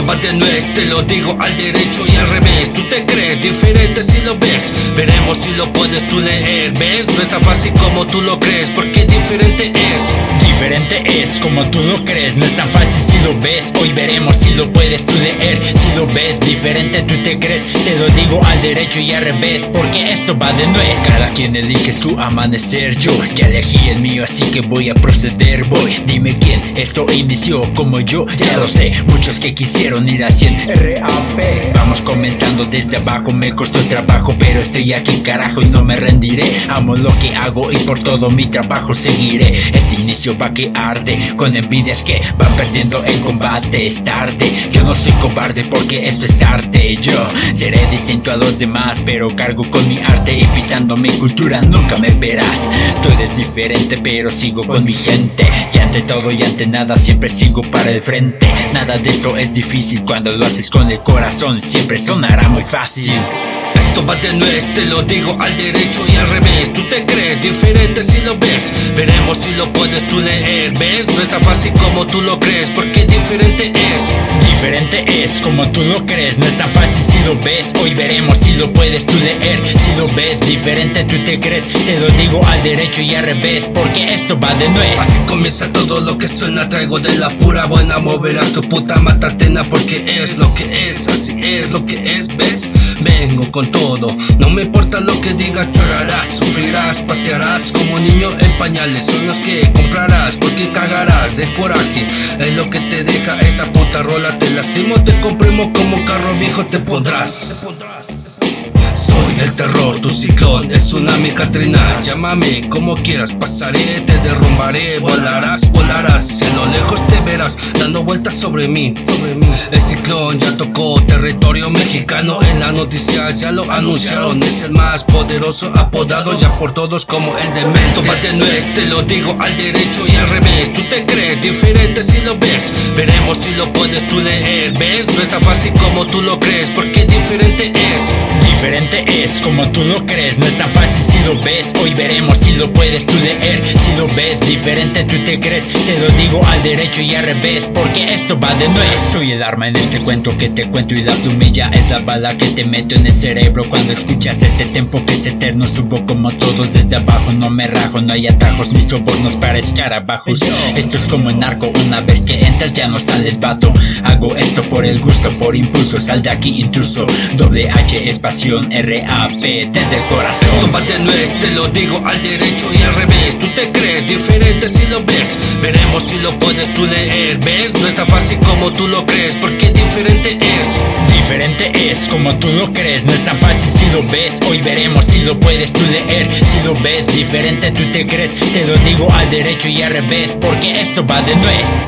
Va de nuez, te lo digo al derecho y al revés. Tú te crees diferente si lo ves. Veremos si lo puedes tú leer. ¿Ves? No es tan fácil como tú lo crees, porque diferente es. Diferente es como tú lo crees, no es tan fácil si lo ves. Hoy veremos si lo puedes tú leer. Si lo ves diferente, tú te crees. Te lo digo al derecho y al revés, porque esto va de nuez. Cada quien elige su amanecer. Yo ya elegí el mío, así que voy a proceder. Voy, dime quién esto inició como yo, ya lo sé. Muchos que quisieron ir a 100 RAP. Vamos comenzando desde abajo, me costó trabajo, pero estoy aquí, carajo, y no me rendiré. Amo lo que hago y por todo mi trabajo seguiré. Este inicio va que arde Con envidias que van perdiendo el combate Es tarde, yo no soy cobarde porque esto es arte Yo seré distinto a los demás Pero cargo con mi arte y pisando mi cultura nunca me verás Tú eres diferente pero sigo con mi gente Y ante todo y ante nada siempre sigo para el frente Nada de esto es difícil cuando lo haces con el corazón Siempre sonará muy fácil esto va de nuez, te lo digo al derecho y al revés. Tú te crees diferente si lo ves. Veremos si lo puedes tú leer. ¿Ves? No es tan fácil como tú lo crees, porque diferente es. Diferente es como tú lo crees, no es tan fácil si lo ves. Hoy veremos si lo puedes tú leer. Si lo ves diferente, tú te crees. Te lo digo al derecho y al revés, porque esto va de nuez. Así comienza todo lo que suena. Traigo de la pura buena. Moverás tu puta matatena, porque es lo que es. Así es lo que es, ¿ves? Vengo con todo, no me importa lo que digas, llorarás, sufrirás, patearás como niño en pañales. Son los que comprarás porque cagarás de coraje. Es lo que te deja esta puta rola. Te lastimo, te comprimo como carro viejo, te podrás. El terror, tu ciclón, el tsunami Katrina Llámame como quieras, pasaré, te derrumbaré Volarás, volarás, a lo lejos te verás Dando vueltas sobre mí, El ciclón ya tocó territorio mexicano En las noticias ya lo anunciaron. Es el más poderoso, apodado ya por todos como el de Mesto de nuez, te lo digo al derecho y al revés. Tú te crees diferente si lo ves. Veremos si lo puedes tú leer, ¿ves? No es tan fácil como tú lo crees Porque diferente es. Diferente es como tú lo crees, no es tan fácil si lo ves. Hoy veremos si lo puedes tú leer. Si lo ves diferente, tú te crees. Te lo digo al derecho y al revés, porque esto va de nuez. Soy el arma en este cuento que te cuento y la plumilla es la bala que te meto en el cerebro cuando escuchas este tempo que es eterno. Subo como todos desde abajo, no me rajo, no hay atajos ni sobornos para escarabajos. Esto es como en narco, una vez que entras ya no sales vato. Hago esto por el gusto, por impulso, sal de aquí intruso. Doble H es pasión, RAP desde el corazón. Esto va de nuez, te lo digo al derecho y al revés. Tú te crees diferente si lo ves. Veremos si lo puedes tú leer. ¿Ves? No es tan fácil como tú lo crees, porque diferente es. Diferente es como tú lo crees, no es tan fácil si lo ves. Hoy veremos si lo puedes tú leer. Si lo ves diferente, tú te crees. Te lo digo al derecho y al revés, porque esto va de nuez.